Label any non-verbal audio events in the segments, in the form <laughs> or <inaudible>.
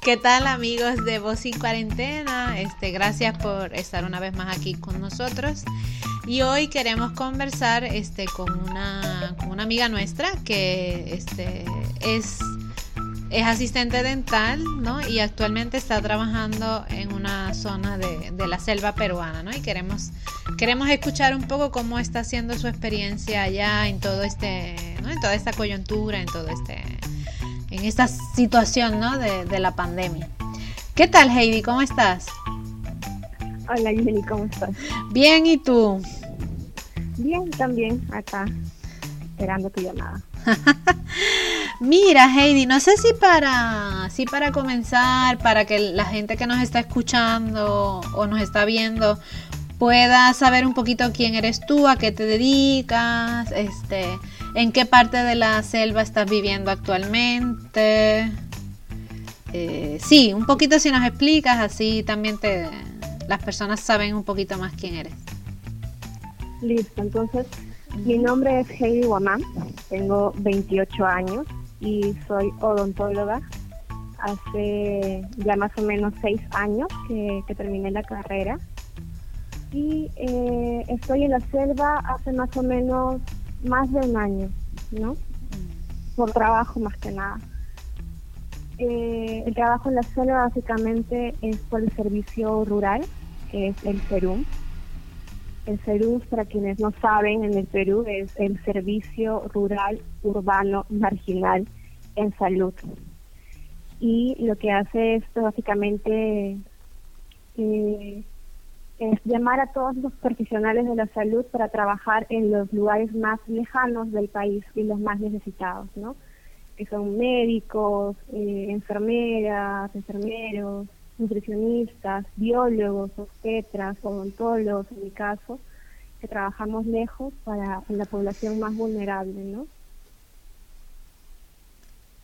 ¿Qué tal amigos de Voz y Cuarentena? Este, gracias por estar una vez más aquí con nosotros. Y hoy queremos conversar este, con, una, con una amiga nuestra que este, es es asistente dental, ¿no? Y actualmente está trabajando en una zona de, la selva peruana, ¿no? Y queremos, queremos escuchar un poco cómo está siendo su experiencia allá en todo este, ¿no? En toda esta coyuntura, en todo este, en esta situación, ¿no? De, de la pandemia. ¿Qué tal, Heidi? ¿Cómo estás? Hola, ¿cómo estás? Bien, ¿y tú? Bien, también, acá, esperando tu llamada. <laughs> Mira, Heidi, no sé si para, si para comenzar, para que la gente que nos está escuchando o nos está viendo pueda saber un poquito quién eres tú, a qué te dedicas, este, en qué parte de la selva estás viviendo actualmente. Eh, sí, un poquito si nos explicas, así también te, las personas saben un poquito más quién eres. Listo, entonces mi nombre es Heidi Guamán, tengo 28 años y soy odontóloga. Hace ya más o menos seis años que, terminé la carrera y eh, estoy en la selva hace más o menos más de un año, ¿no? Por trabajo más que nada. Eh, el trabajo en la selva básicamente es por el servicio rural, que es el Perú. El CERUS, para quienes no saben, en el Perú es el Servicio Rural Urbano Marginal en Salud. Y lo que hace esto básicamente eh, es llamar a todos los profesionales de la salud para trabajar en los lugares más lejanos del país y los más necesitados, ¿no? Que son médicos, eh, enfermeras, enfermeros, nutricionistas, biólogos, obstetras, odontólogos, en mi caso, que trabajamos lejos para la población más vulnerable, ¿no?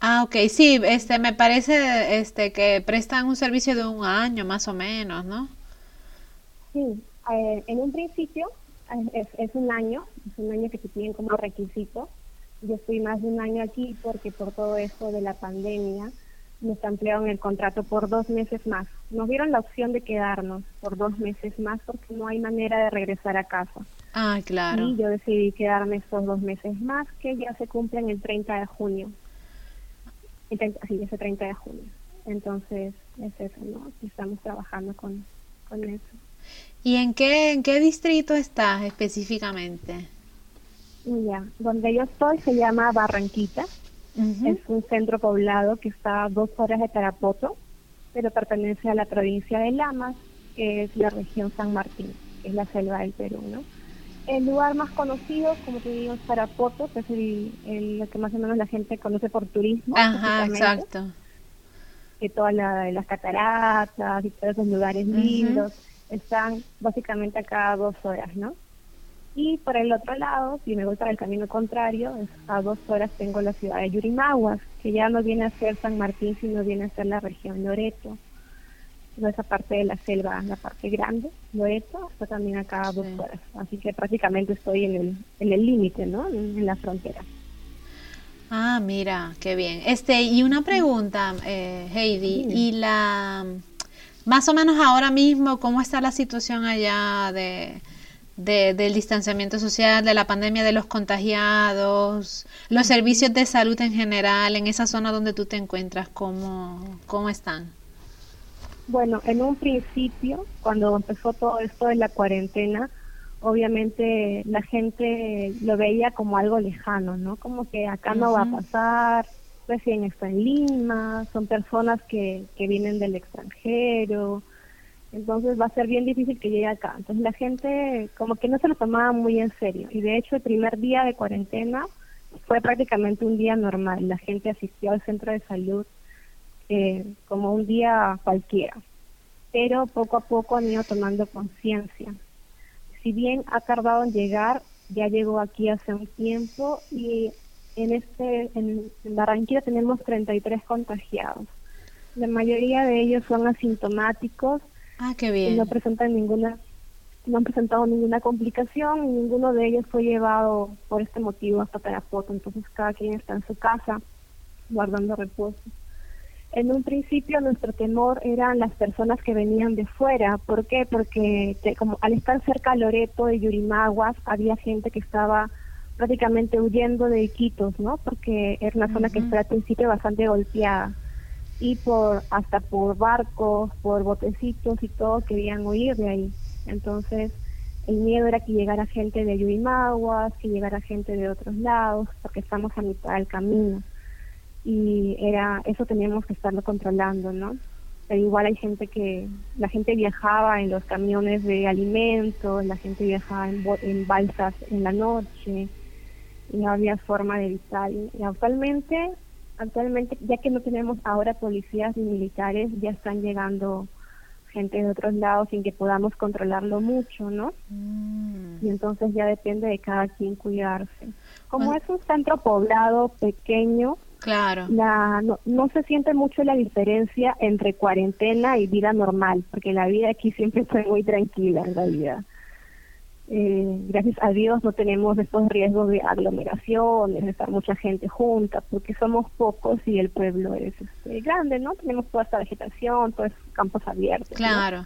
Ah, ok, sí, este, me parece este, que prestan un servicio de un año más o menos, ¿no? Sí, eh, en un principio eh, es, un año, es un año que se tienen como requisito. Yo estoy más de un año aquí porque por todo esto de la pandemia nos ampliaron el contrato por dos meses más. Nos dieron la opción de quedarnos por dos meses más porque no hay manera de regresar a casa. Ah, claro. Y yo decidí quedarme estos dos meses más que ya se cumplen el 30 de junio. Sí, ese 30 de junio. Entonces, es eso, ¿no? Estamos trabajando con, con eso. ¿Y en qué, en qué distrito estás específicamente? Donde yo estoy se llama Barranquita es un centro poblado que está a dos horas de Tarapoto, pero pertenece a la provincia de Lamas, que es la región San Martín, que es la selva del Perú, ¿no? El lugar más conocido, como te digo, es Tarapoto, que es el, que más o menos la gente conoce por turismo. Ajá, exacto. Que todas las cataratas y todos esos lugares lindos están básicamente a cada dos horas, ¿no? Y por el otro lado, si me voy para el camino contrario, a dos horas tengo la ciudad de Yurimaguas, que ya no viene a ser San Martín, sino viene a ser la región Loreto. No esa parte de la selva, la parte grande, Loreto, está también acá a dos horas. Así que prácticamente estoy en el en el límite, ¿no? En, la frontera. Ah, mira, qué bien. Este, y una pregunta, eh, Heidi, y la, más o menos ahora mismo, ¿cómo está la situación allá de del distanciamiento social, de la pandemia de los contagiados, los servicios de salud en general, en esa zona donde tú te encuentras, ¿cómo, cómo están? Bueno, en un principio, cuando empezó todo esto de la cuarentena, obviamente la gente lo veía como algo lejano, ¿no? Como que acá no va a pasar, recién está en Lima, son personas que, que vienen del extranjero, entonces va a ser bien difícil que llegue acá. Entonces la gente como que no se lo tomaba muy en serio y de hecho el primer día de cuarentena fue prácticamente un día normal. La gente asistió al centro de salud eh, como un día cualquiera, pero poco a poco han ido tomando conciencia. Si bien ha tardado en llegar, ya llegó aquí hace un tiempo y en este en, Barranquilla tenemos 33 contagiados. La mayoría de ellos son asintomáticos Ah, qué bien. no presentan ninguna, no han presentado ninguna complicación y ninguno de ellos fue llevado por este motivo hasta Tarapoto. Entonces cada quien está en su casa guardando reposo. En un principio nuestro temor eran las personas que venían de fuera. ¿Por qué? Porque como al estar cerca Loreto de Yurimaguas había gente que estaba prácticamente huyendo de Iquitos, ¿no? Porque era una zona que estaba al principio bastante golpeada y por hasta por barcos, por botecitos y todo querían huir de ahí. Entonces el miedo era que llegara gente de Yurimaguas, que llegara gente de otros lados, porque estamos a mitad del camino. Y era eso teníamos que estarlo controlando, ¿no? Pero igual hay gente que, la gente viajaba en los camiones de alimentos, la gente viajaba en, en balsas en la noche, y no había forma de evitar. Y actualmente actualmente, ya que no tenemos ahora policías ni militares, ya están llegando gente de otros lados sin que podamos controlarlo mucho, ¿no? Mm. Y entonces ya depende de cada quien cuidarse. Como es un centro poblado pequeño, claro. la, no, no se siente mucho la diferencia entre cuarentena y vida normal, porque la vida aquí siempre fue muy tranquila en realidad. Eh, gracias a Dios no tenemos estos riesgos de aglomeraciones, de estar mucha gente junta, porque somos pocos y el pueblo es este, grande, ¿no? Tenemos toda esta vegetación, todos campos abiertos. Claro.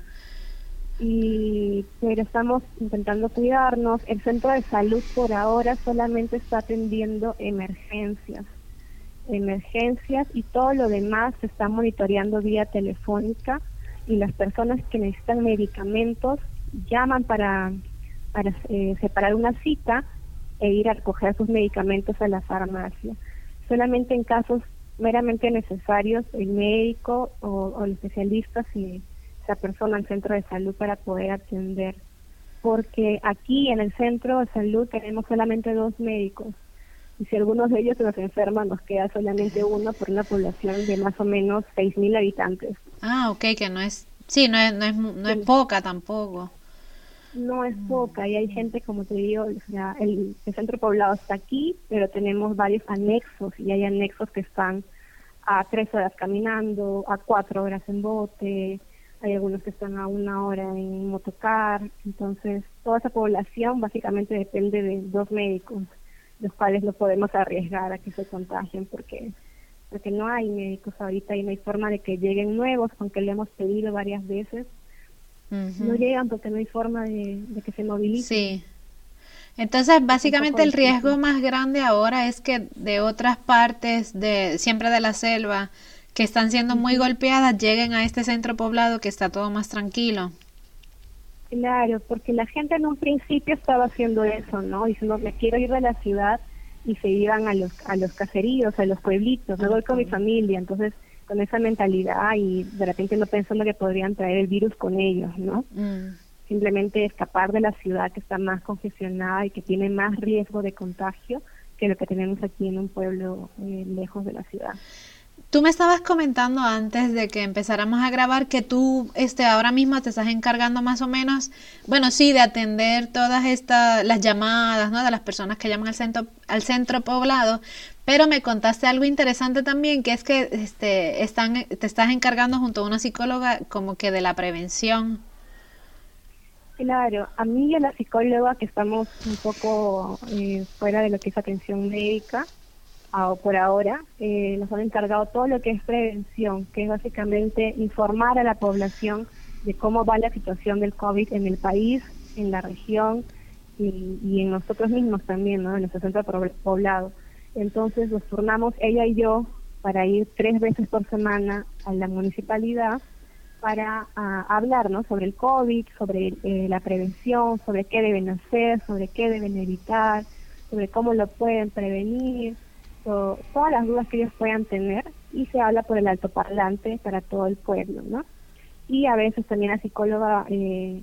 Y pero estamos intentando cuidarnos. El centro de salud por ahora solamente está atendiendo emergencias, emergencias y todo lo demás se está monitoreando vía telefónica y las personas que necesitan medicamentos llaman para para eh, separar una cita e ir a recoger sus medicamentos a la farmacia. Solamente en casos meramente necesarios, el médico o, el especialista se, se apersona al centro de salud para poder atender. Porque aquí en el centro de salud tenemos solamente dos médicos. Y si algunos de ellos se nos enferman, nos queda solamente uno por una población de más o menos 6.000 habitantes. Ah, ok, que no es, sí, no es, no es, no es poca tampoco no es poca y hay gente, como te digo, el, centro poblado está aquí, pero tenemos varios anexos y hay anexos que están a tres horas caminando, a cuatro horas en bote, hay algunos que están a una hora en motocar, entonces toda esa población básicamente depende de dos médicos, los cuales no podemos arriesgar a que se contagien porque porque no hay médicos ahorita y no hay forma de que lleguen nuevos, aunque le hemos pedido varias veces no llegan porque no hay forma de, que se movilicen. Sí. Entonces, básicamente el riesgo más grande ahora es que de otras partes, de siempre de la selva, que están siendo muy golpeadas, lleguen a este centro poblado que está todo más tranquilo. Claro, porque la gente en un principio estaba haciendo eso, ¿no? Diciendo, me quiero ir de la ciudad y se iban a los, a los caseríos, a los pueblitos, me voy con mi familia. Entonces, con esa mentalidad y de repente no pensando que podrían traer el virus con ellos, ¿no? Mm. Simplemente escapar de la ciudad que está más congestionada y que tiene más riesgo de contagio que lo que tenemos aquí en un pueblo eh, lejos de la ciudad. Tú me estabas comentando antes de que empezáramos a grabar que tú este ahora mismo te estás encargando más o menos, bueno, sí, de atender todas estas las llamadas, ¿no? de las personas que llaman al centro al centro poblado, pero me contaste algo interesante también, que es que este están te estás encargando junto a una psicóloga como que de la prevención. Claro, a mí y a la psicóloga que estamos un poco eh, fuera de lo que es atención médica, por ahora, eh, nos han encargado todo lo que es prevención, que es básicamente informar a la población de cómo va la situación del COVID en el país, en la región y, en nosotros mismos también, ¿no? en nuestro centro poblado. Entonces nos turnamos ella y yo para ir tres veces por semana a la municipalidad para hablar ¿no? sobre el COVID, sobre eh, la prevención, sobre qué deben hacer, sobre qué deben evitar, sobre cómo lo pueden prevenir todas las dudas que ellos puedan tener y se habla por el altoparlante para todo el pueblo, ¿no? Y a veces también la psicóloga eh,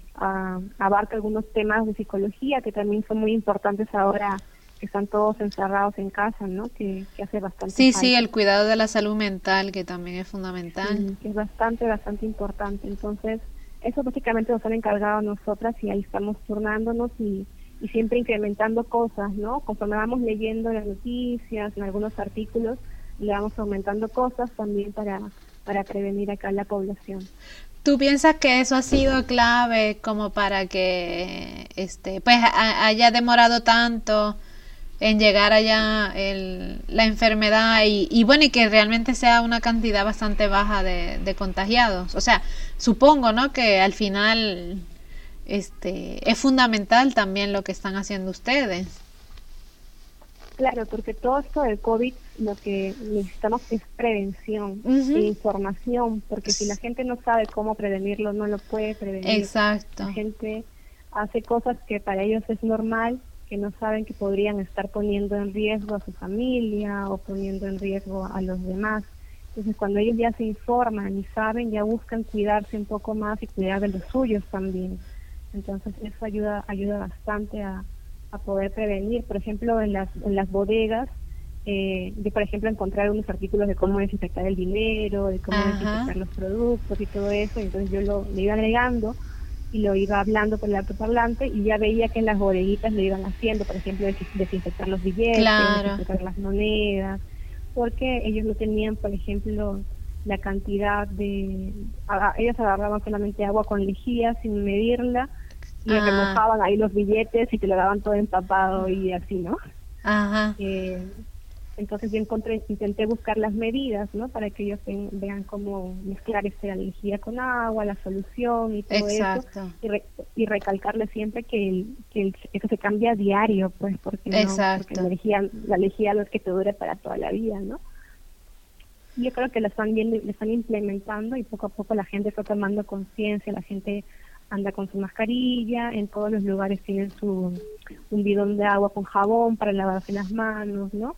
abarca algunos temas de psicología que también son muy importantes ahora que están todos encerrados en casa, ¿no? Que, hace bastante Sí, sí, el cuidado de la salud mental que también es fundamental. que es bastante, bastante importante. Entonces, eso básicamente nos han encargado nosotras y ahí estamos turnándonos y y siempre incrementando cosas, ¿no? Conforme vamos leyendo las noticias, en algunos artículos, le vamos aumentando cosas también para, para prevenir acá la población. ¿Tú piensas que eso ha sido clave como para que este pues haya demorado tanto en llegar allá el, la enfermedad y, y, bueno, y que realmente sea una cantidad bastante baja de, de, contagiados. O sea, supongo, ¿no? Que al final este, es fundamental también lo que están haciendo ustedes. Claro, porque todo esto del COVID lo que necesitamos es prevención e información, porque si la gente no sabe cómo prevenirlo, no lo puede prevenir. Exacto. La gente hace cosas que para ellos es normal que no saben que podrían estar poniendo en riesgo a su familia o poniendo en riesgo a los demás. Entonces, cuando ellos ya se informan y saben, ya buscan cuidarse un poco más y cuidar de los suyos también. Entonces, eso ayuda ayuda bastante a, poder prevenir. Por ejemplo, en las, en las bodegas, eh, de, por ejemplo, encontrar unos artículos de cómo desinfectar el dinero, de cómo desinfectar los productos y todo eso. Entonces, yo lo, lo iba agregando y lo iba hablando por el autoparlante y ya veía que en las bodeguitas lo iban haciendo, por ejemplo, desinfectar los billetes, desinfectar las monedas, porque ellos no tenían, por ejemplo, la cantidad de... ellos agarraban solamente agua con lejía sin medirla y ah. remojaban ahí los billetes y te lo daban todo empapado y así, ¿no? Ajá. Eh, entonces yo encontré, intenté buscar las medidas, ¿no? Para que ellos vean cómo mezclar esta energía con agua, la solución y todo eso. Y, y recalcarle siempre que, que eso se cambia a diario, pues, porque, no, la energía, la energía no es que te dure para toda la vida, ¿no? Yo creo que lo están viendo, lo están implementando y poco a poco la gente está tomando conciencia, la gente anda con su mascarilla, en todos los lugares tienen su un bidón de agua con jabón para lavarse las manos, ¿no?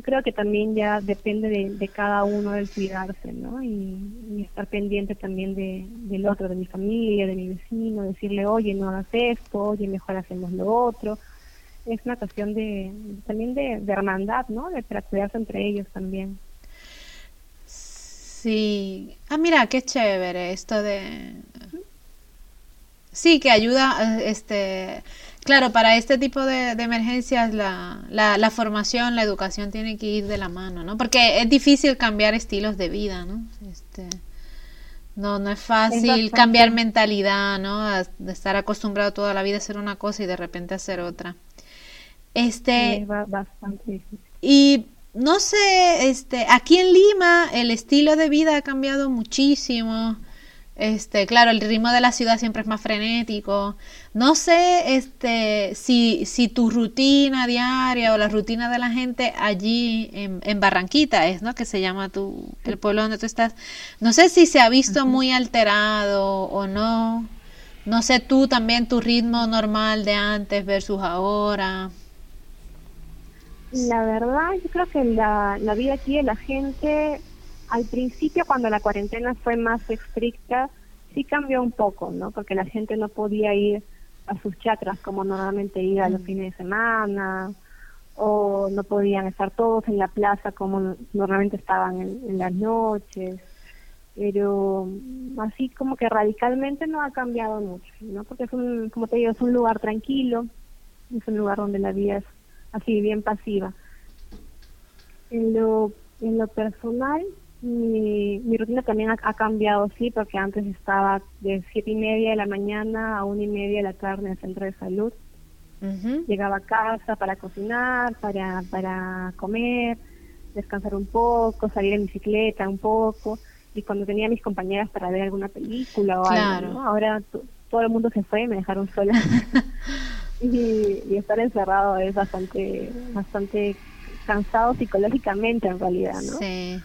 Creo que también ya depende de, cada uno el cuidarse, ¿no? Y, estar pendiente también de, del otro, de mi familia, de mi vecino, decirle, oye, no hagas esto, oye, mejor hacemos lo otro. Es una cuestión de también de, hermandad, ¿no? De cuidarse entre ellos también. Sí. Ah, mira, qué chévere esto de... Sí, que ayuda, este Claro, para este tipo de, emergencias la, la, formación, la educación tiene que ir de la mano, ¿no? Porque es difícil cambiar estilos de vida, ¿no? Este, no, no es fácil cambiar mentalidad, ¿no? De estar acostumbrado toda la vida a hacer una cosa y de repente hacer otra. Este, bastante difícil. Y no sé, este, aquí en Lima el estilo de vida ha cambiado muchísimo. Este, claro, el ritmo de la ciudad siempre es más frenético. No sé este, si, si tu rutina diaria o la rutina de la gente allí en, en Barranquita es, ¿no? Que se llama tu, el pueblo donde tú estás. No sé si se ha visto muy alterado o no. No sé tú también tu ritmo normal de antes versus ahora. La verdad, yo creo que la, la vida aquí de la gente al principio, cuando la cuarentena fue más estricta, sí cambió un poco, ¿no? Porque la gente no podía ir a sus chakras como normalmente iba los mm. fines de semana, o no podían estar todos en la plaza como normalmente estaban en, las noches. Pero así como que radicalmente no ha cambiado mucho, ¿no? Porque es un, como te digo, es un lugar tranquilo, es un lugar donde la vida es así bien pasiva. En lo, en lo personal, mi, mi rutina también ha, cambiado, sí, porque antes estaba de siete y media de la mañana a una y media de la tarde en el centro de salud. Llegaba a casa para cocinar, para, para comer, descansar un poco, salir en bicicleta un poco. Y cuando tenía a mis compañeras para ver alguna película o algo, ahora todo el mundo se fue y me dejaron sola. <laughs> y, y estar encerrado es bastante, bastante cansado psicológicamente en realidad, ¿no? Sí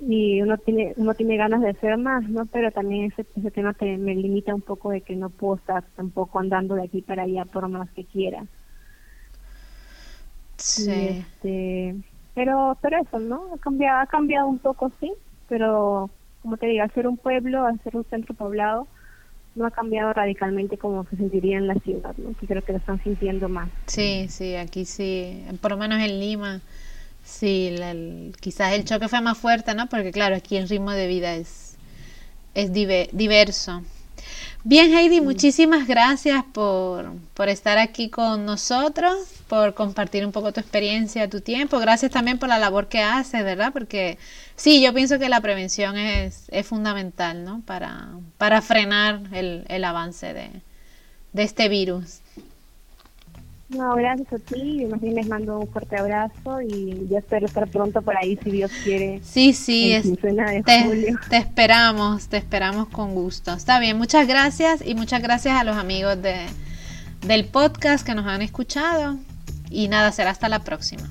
y uno tiene uno tiene ganas de hacer más no pero también ese, ese tema que me limita un poco de que no puedo estar tampoco andando de aquí para allá por más que quiera. Sí. Este, pero pero eso no ha cambiado ha cambiado un poco sí pero como te digo ser un pueblo ser un centro poblado no ha cambiado radicalmente como se sentiría en la ciudad no que creo que lo están sintiendo más. Sí sí aquí sí por lo menos en Lima Sí, quizás el choque fue más fuerte, ¿no? Porque claro, aquí el ritmo de vida es, es diverso. Bien, Heidi, muchísimas gracias por, por, estar aquí con nosotros, por compartir un poco tu experiencia, tu tiempo. Gracias también por la labor que haces, ¿verdad? Porque sí, yo pienso que la prevención es, es fundamental, ¿no? Para, para frenar el, el avance de, de este virus. No, gracias a ti. Más bien les mando un fuerte abrazo y ya espero estar pronto por ahí, si Dios quiere. Sí, sí, es, te, te, esperamos, te esperamos con gusto. Está bien, muchas gracias y muchas gracias a los amigos de, del podcast que nos han escuchado. Y nada, será hasta la próxima.